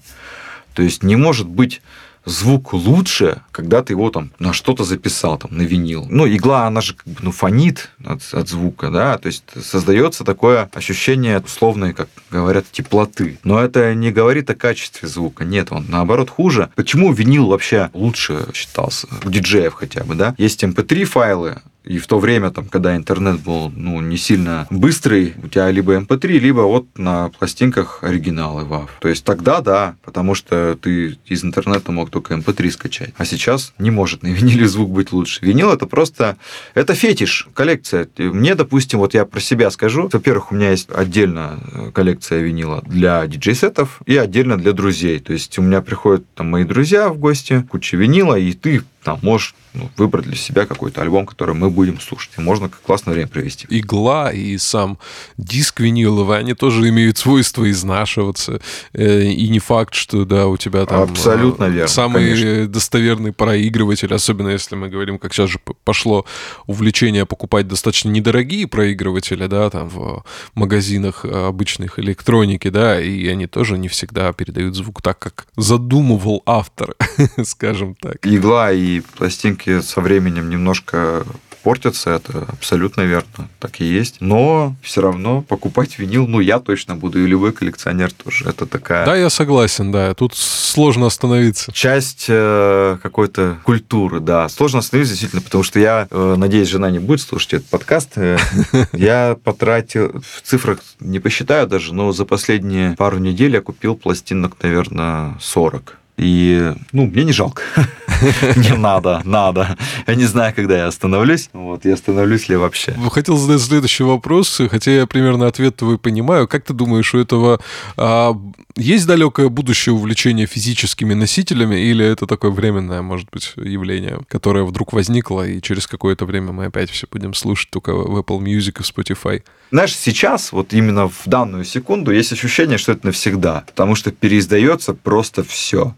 [SPEAKER 2] То есть не может быть звук лучше, когда ты его там на что-то записал, там, на винил. Ну, игла, она же как бы, ну, фонит от, от звука, да, то есть создается такое ощущение условной, как говорят, теплоты. Но это не говорит о качестве звука, нет, он наоборот хуже. Почему винил вообще лучше считался? У диджеев хотя бы, да? Есть mp3 эм файлы, и в то время, там, когда интернет был ну, не сильно быстрый, у тебя либо MP3, эм либо вот на пластинках оригиналы WAV. То есть тогда да, потому что ты из интернета мог только MP3 эм скачать. А сейчас не может на виниле звук быть лучше. Винил это просто... Это фетиш, коллекция. Мне, допустим, вот я про себя скажу. Во-первых, у меня есть отдельно э, коллекция винила для диджей-сетов и отдельно для друзей. То есть у меня приходят там мои друзья в гости, куча винила, и ты там можешь ну, выбрать для себя какой-то альбом, который мы будем слушать. И можно классное время провести.
[SPEAKER 1] Игла и сам диск виниловый, они тоже имеют свойство изнашиваться. Э, и не факт, что да, у тебя там
[SPEAKER 2] Абсолютно верно,
[SPEAKER 1] самый
[SPEAKER 2] конечно.
[SPEAKER 1] достоверный проигрыватель, особенно если мы говорим, как сейчас же пошло увлечение покупать достаточно недорогие проигрыватели, да, там в магазинах обычных электроники, да, и они тоже не всегда передают звук так, как задумывал автор, скажем так.
[SPEAKER 2] Игла и пластинки со временем немножко портятся, это абсолютно верно, так и есть. Но все равно покупать винил, ну, я точно буду, и любой коллекционер тоже. Это такая...
[SPEAKER 1] Да, я согласен, да. Тут сложно остановиться.
[SPEAKER 2] Часть э, какой-то культуры, да. Сложно остановиться, действительно, потому что я, э, надеюсь, жена не будет слушать этот подкаст. Э, я потратил, в цифрах не посчитаю даже, но за последние пару недель я купил пластинок, наверное, 40. И, ну, мне не жалко. Не надо, надо. Я не знаю, когда я остановлюсь. Вот, я остановлюсь ли вообще.
[SPEAKER 1] Хотел задать следующий вопрос, хотя я примерно ответ твой понимаю. Как ты думаешь, у этого а, есть далекое будущее увлечение физическими носителями, или это такое временное, может быть, явление, которое вдруг возникло, и через какое-то время мы опять все будем слушать только в Apple Music и Spotify?
[SPEAKER 2] Знаешь, сейчас, вот именно в данную секунду, есть ощущение, что это навсегда, потому что переиздается просто все.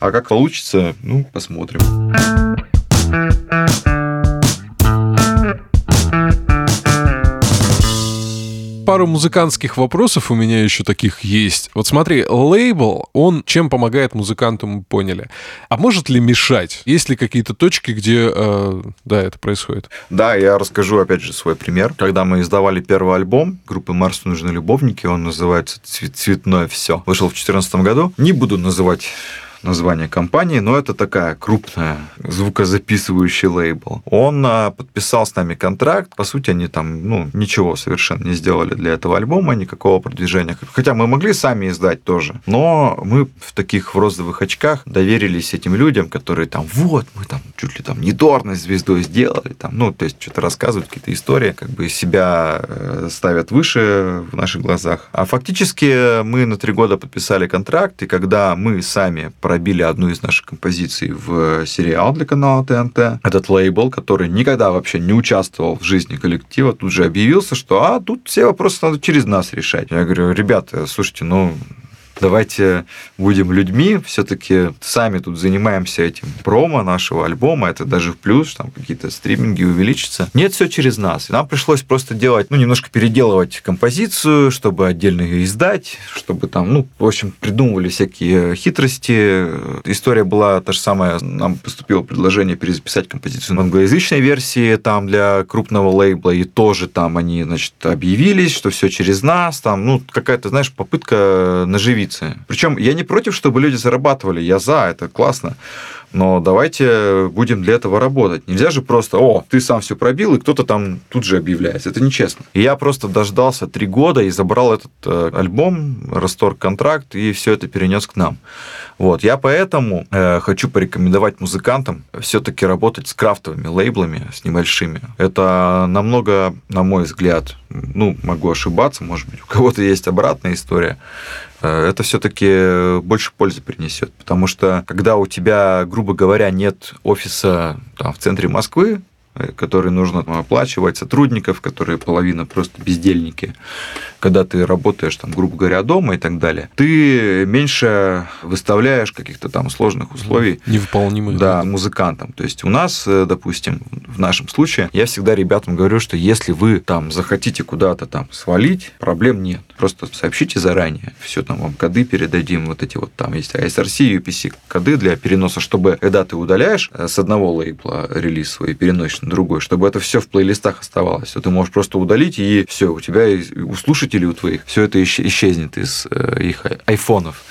[SPEAKER 2] А как получится, ну, посмотрим.
[SPEAKER 1] Пару музыкантских вопросов у меня еще таких есть. Вот смотри, лейбл, он чем помогает музыканту, мы поняли. А может ли мешать? Есть ли какие-то точки, где, э, да, это происходит?
[SPEAKER 2] Да, я расскажу опять же свой пример. Когда мы издавали первый альбом группы Марс нужны любовники, он называется «Цветное все». Вышел в 2014 году. Не буду называть название компании, но это такая крупная звукозаписывающий лейбл. Он а, подписал с нами контракт. По сути, они там ну, ничего совершенно не сделали для этого альбома, никакого продвижения. Хотя мы могли сами издать тоже. Но мы в таких в розовых очках доверились этим людям, которые там, вот, мы там чуть ли там недорной звездой сделали. Там, ну, то есть что-то рассказывают, какие-то истории, как бы себя э, ставят выше в наших глазах. А фактически мы на три года подписали контракт, и когда мы сами пробили одну из наших композиций в сериал для канала ТНТ. Этот лейбл, который никогда вообще не участвовал в жизни коллектива, тут же объявился, что а, тут все вопросы надо через нас решать. Я говорю, ребята, слушайте, ну, давайте будем людьми, все-таки сами тут занимаемся этим промо нашего альбома, это даже в плюс, там какие-то стриминги увеличатся. Нет, все через нас. И нам пришлось просто делать, ну, немножко переделывать композицию, чтобы отдельно ее издать, чтобы там, ну, в общем, придумывали всякие хитрости. История была та же самая, нам поступило предложение перезаписать композицию в англоязычной версии, там, для крупного лейбла, и тоже там они, значит, объявились, что все через нас, там, ну, какая-то, знаешь, попытка наживиться инвестиции. Причем я не против, чтобы люди зарабатывали, я за, это классно. Но давайте будем для этого работать. Нельзя же просто, о, ты сам все пробил, и кто-то там тут же объявляется. Это нечестно. И я просто дождался три года и забрал этот э, альбом, расторг контракт, и все это перенес к нам. Вот. Я поэтому э, хочу порекомендовать музыкантам все-таки работать с крафтовыми лейблами, с небольшими. Это намного, на мой взгляд, ну, могу ошибаться, может быть, у кого-то есть обратная история, это все-таки больше пользы принесет. Потому что когда у тебя, грубо говоря, нет офиса там, в центре Москвы, который нужно оплачивать, сотрудников, которые половина просто бездельники, когда ты работаешь, там, грубо говоря, дома и так далее, ты меньше выставляешь каких-то там сложных условий.
[SPEAKER 1] Невыполнимых.
[SPEAKER 2] Да, музыкантам. То есть у нас, э, допустим, в нашем случае, я всегда ребятам говорю, что если вы там захотите куда-то там свалить, проблем нет. Просто сообщите заранее. Все там вам коды передадим, вот эти вот там есть ISRC, UPC коды для переноса, чтобы когда ты удаляешь э, с одного лейбла релиз свой переносишь другой, чтобы это все в плейлистах оставалось. Ты можешь просто удалить, и все, у тебя у слушателей у твоих, все это исчезнет из э, их айфонов.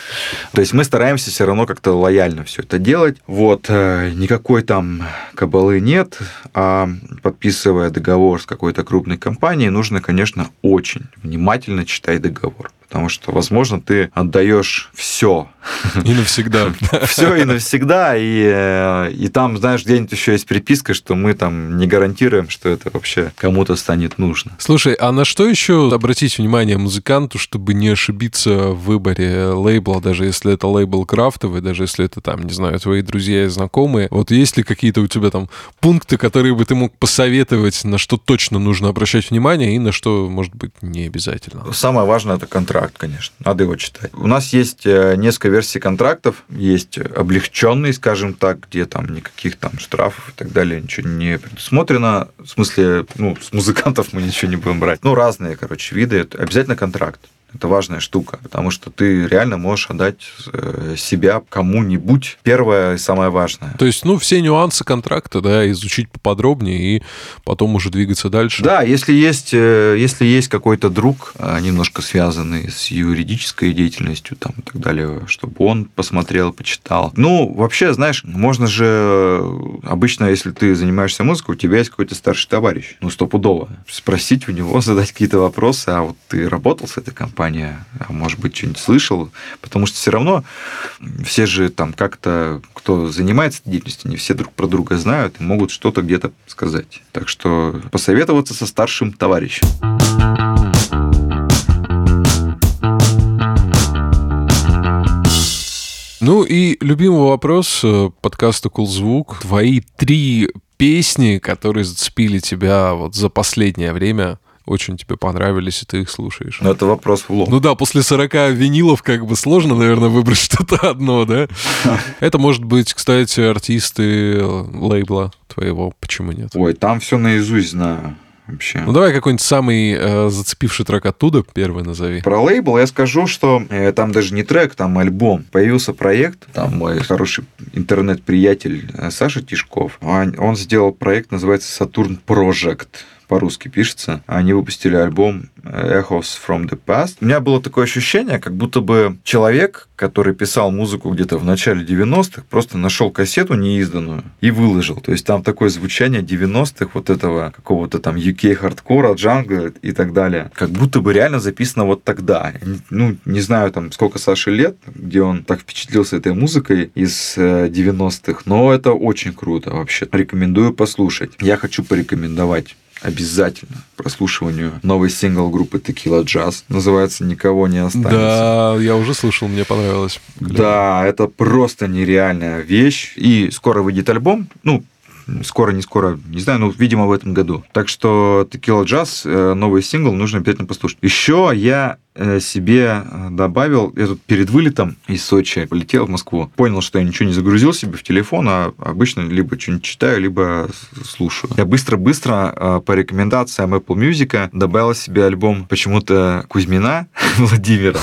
[SPEAKER 2] То есть мы стараемся все равно как-то лояльно все это делать. Вот, э, никакой там кабалы нет, а подписывая договор с какой-то крупной компанией, нужно, конечно, очень внимательно читать договор потому что, возможно, ты отдаешь все.
[SPEAKER 1] И навсегда.
[SPEAKER 2] Все и навсегда, и, э, и там, знаешь, где-нибудь еще есть приписка, что мы там не гарантируем, что это вообще кому-то станет нужно.
[SPEAKER 1] Слушай, а на что еще обратить внимание музыканту, чтобы не ошибиться в выборе лейбла, даже если это лейбл крафтовый, даже если это там, не знаю, твои друзья и знакомые? Вот есть ли какие-то у тебя там пункты, которые бы ты мог посоветовать, на что точно нужно обращать внимание и на что, может быть, не обязательно?
[SPEAKER 2] Самое важное – это контракт, конечно. Надо его читать. У нас есть э, несколько версий контрактов. Есть облегченный, скажем так, где там никаких там штрафов и так далее, ничего не предусмотрено. В смысле, ну, с музыкантов мы ничего не будем брать. Ну, разные, короче, виды. Обязательно контракт. Это важная штука, потому что ты реально можешь отдать э, себя кому-нибудь. Первое и самое важное.
[SPEAKER 1] То есть, ну, все нюансы контракта, да, изучить поподробнее и потом уже двигаться дальше.
[SPEAKER 2] Да, если есть, э, если есть какой-то друг, а, немножко связанный с юридической деятельностью там, и так далее, чтобы он посмотрел, почитал. Ну, вообще, знаешь, можно же э, обычно, если ты занимаешься музыкой, у тебя есть какой-то старший товарищ, ну, стопудово. Спросить у него, задать какие-то вопросы, а вот ты работал с этой компанией, компания, а может быть, что-нибудь слышал, потому что все равно все же там как-то, кто занимается деятельностью, не все друг про друга знают и могут что-то где-то сказать. Так что посоветоваться со старшим товарищем.
[SPEAKER 1] Ну и любимый вопрос э, подкаста «Кулзвук». Твои три песни, которые зацепили тебя вот за последнее время – очень тебе понравились, и ты их слушаешь.
[SPEAKER 2] Ну, это вопрос в лоб.
[SPEAKER 1] Ну да, после 40 винилов как бы сложно, наверное, выбрать что-то одно, да? Это может быть, кстати, артисты лейбла твоего, почему нет?
[SPEAKER 2] Ой, там все наизусть знаю вообще.
[SPEAKER 1] Ну давай какой-нибудь самый э, зацепивший трек оттуда первый назови.
[SPEAKER 2] Про лейбл я скажу, что э, там даже не трек, там альбом. Появился проект, там мой хороший интернет-приятель э, Саша Тишков, он, он сделал проект, называется Saturn Project по-русски пишется. Они выпустили альбом Echoes from the Past. У меня было такое ощущение, как будто бы человек, который писал музыку где-то в начале 90-х, просто нашел кассету неизданную и выложил. То есть там такое звучание 90-х, вот этого какого-то там UK хардкора, джангла и так далее. Как будто бы реально записано вот тогда. Ну, не знаю, там, сколько Саше лет, где он так впечатлился этой музыкой из 90-х, э, но это очень круто вообще. Рекомендую послушать. Я хочу порекомендовать обязательно прослушиванию новый сингл группы Tequila Jazz. Называется «Никого не останется».
[SPEAKER 1] Да, я уже слышал, мне понравилось.
[SPEAKER 2] Да, это просто нереальная вещь. И скоро выйдет альбом. Ну, скоро, не скоро, не знаю, но, видимо, в этом году. Так что Tequila Jazz, э, новый сингл, нужно обязательно послушать. Еще я э, себе э, добавил, я тут перед вылетом из Сочи полетел в Москву, понял, что я ничего не загрузил себе в телефон, а обычно либо что-нибудь читаю, либо слушаю. Я быстро-быстро по рекомендациям Apple Music добавил себе альбом почему-то Кузьмина Владимира.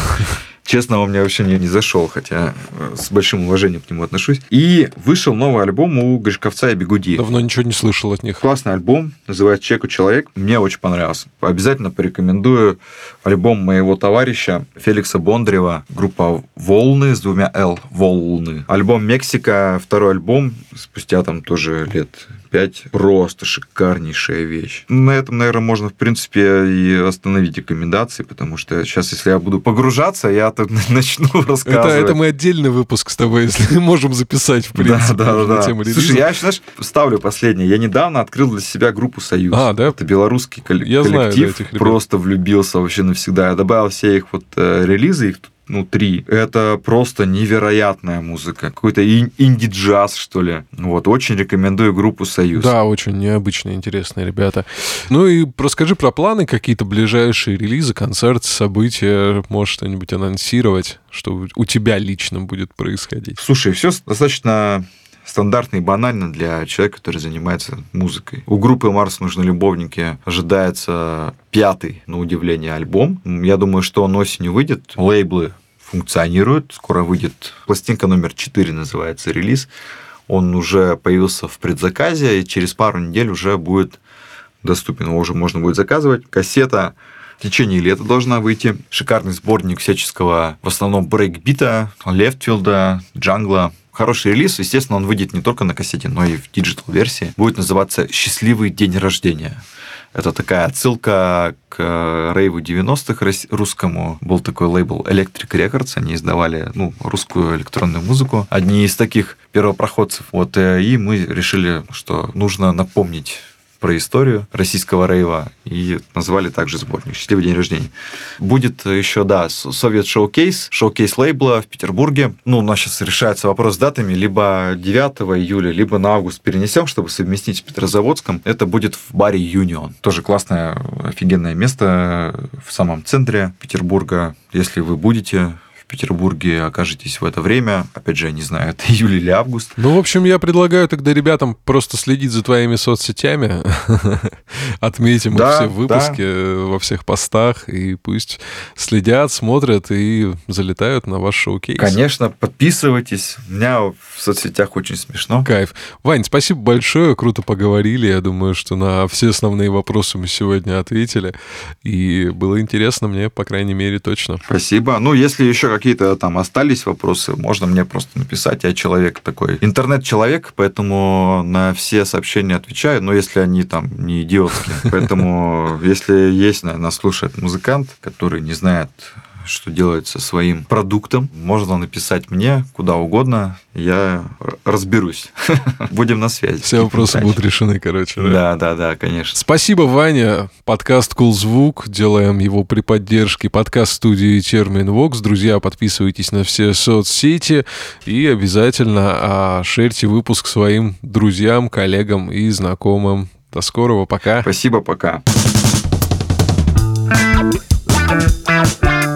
[SPEAKER 2] Честно, он мне вообще не, не зашел, хотя э, с большим уважением к нему отношусь. И вышел новый альбом у Гришковца и Бегуди.
[SPEAKER 1] Давно ничего не слышал от них.
[SPEAKER 2] Классный альбом, называется «Чеку человек». Мне очень понравился. Обязательно порекомендую альбом моего товарища Феликса Бондарева, группа «Волны» с двумя «Л», «Волны». Альбом «Мексика», второй альбом, спустя там тоже лет 5. Просто шикарнейшая вещь. На этом, наверное, можно, в принципе, и остановить рекомендации, потому что сейчас, если я буду погружаться, я тут начну рассказывать. Это,
[SPEAKER 1] это мы отдельный выпуск с тобой, если можем записать, в принципе,
[SPEAKER 2] да, да, да. тему релиза. Слушай, я, знаешь, ставлю последнее. Я недавно открыл для себя группу «Союз».
[SPEAKER 1] А, да?
[SPEAKER 2] Это белорусский коллектив. Я знаю, да, этих ребят. Просто влюбился вообще навсегда. Я добавил все их вот э, релизы, их тут ну, три. Это просто невероятная музыка. Какой-то инди-джаз, что ли. Вот, очень рекомендую группу «Союз».
[SPEAKER 1] Да, очень необычные, интересные ребята. Ну и расскажи про планы, какие-то ближайшие релизы, концерты, события. Можешь что-нибудь анонсировать, что у тебя лично будет происходить?
[SPEAKER 2] Слушай, все достаточно стандартно и банально для человека, который занимается музыкой. У группы «Марс нужны любовники» ожидается пятый, на удивление, альбом. Я думаю, что он осенью выйдет. Лейблы функционируют. Скоро выйдет пластинка номер 4, называется релиз. Он уже появился в предзаказе, и через пару недель уже будет доступен. Его уже можно будет заказывать. Кассета в течение лета должна выйти. Шикарный сборник всяческого, в основном брейкбита, лефтфилда, джангла, хороший релиз. Естественно, он выйдет не только на кассете, но и в digital-версии. Будет называться «Счастливый день рождения». Это такая отсылка к э, рейву 90-х русскому. Был такой лейбл Electric Records, они издавали ну, русскую электронную музыку. Одни из таких первопроходцев. Вот, э, и мы решили, что нужно напомнить про историю российского рейва и назвали также сборник «Счастливый день рождения». Будет еще, да, Совет Шоукейс, шоукейс лейбла в Петербурге. Ну, у нас сейчас решается вопрос с датами. Либо 9 июля, либо на август перенесем, чтобы совместить с Петрозаводском. Это будет в баре «Юнион». Тоже классное, офигенное место в самом центре Петербурга. Если вы будете, Петербурге окажетесь в это время. Опять же, я не знаю, это июль или август.
[SPEAKER 1] Ну, в общем, я предлагаю тогда ребятам просто следить за твоими соцсетями. Отметим да, все выпуски да. во всех постах, и пусть следят, смотрят и залетают на ваш шоу-кейс.
[SPEAKER 2] Конечно, подписывайтесь. У меня в соцсетях очень смешно.
[SPEAKER 1] Кайф. Вань, спасибо большое, круто поговорили. Я думаю, что на все основные вопросы мы сегодня ответили. И было интересно мне, по крайней мере, точно.
[SPEAKER 2] Спасибо. Ну, если еще какие-то там остались вопросы, можно мне просто написать. Я человек такой, интернет-человек, поэтому на все сообщения отвечаю, но если они там не идиотские. Поэтому, если есть, нас слушает музыкант, который не знает что делать со своим продуктом. Можно написать мне куда угодно, я разберусь. Будем на связи.
[SPEAKER 1] Все вопросы будут решены, короче.
[SPEAKER 2] Да? да, да, конечно.
[SPEAKER 1] Спасибо, Ваня. Подкаст Cool Звук. Делаем его при поддержке подкаст-студии Термин Вокс. Друзья, подписывайтесь на все соцсети и обязательно а, шерьте выпуск своим друзьям, коллегам и знакомым. До скорого, пока.
[SPEAKER 2] Спасибо, пока.
[SPEAKER 3] thank you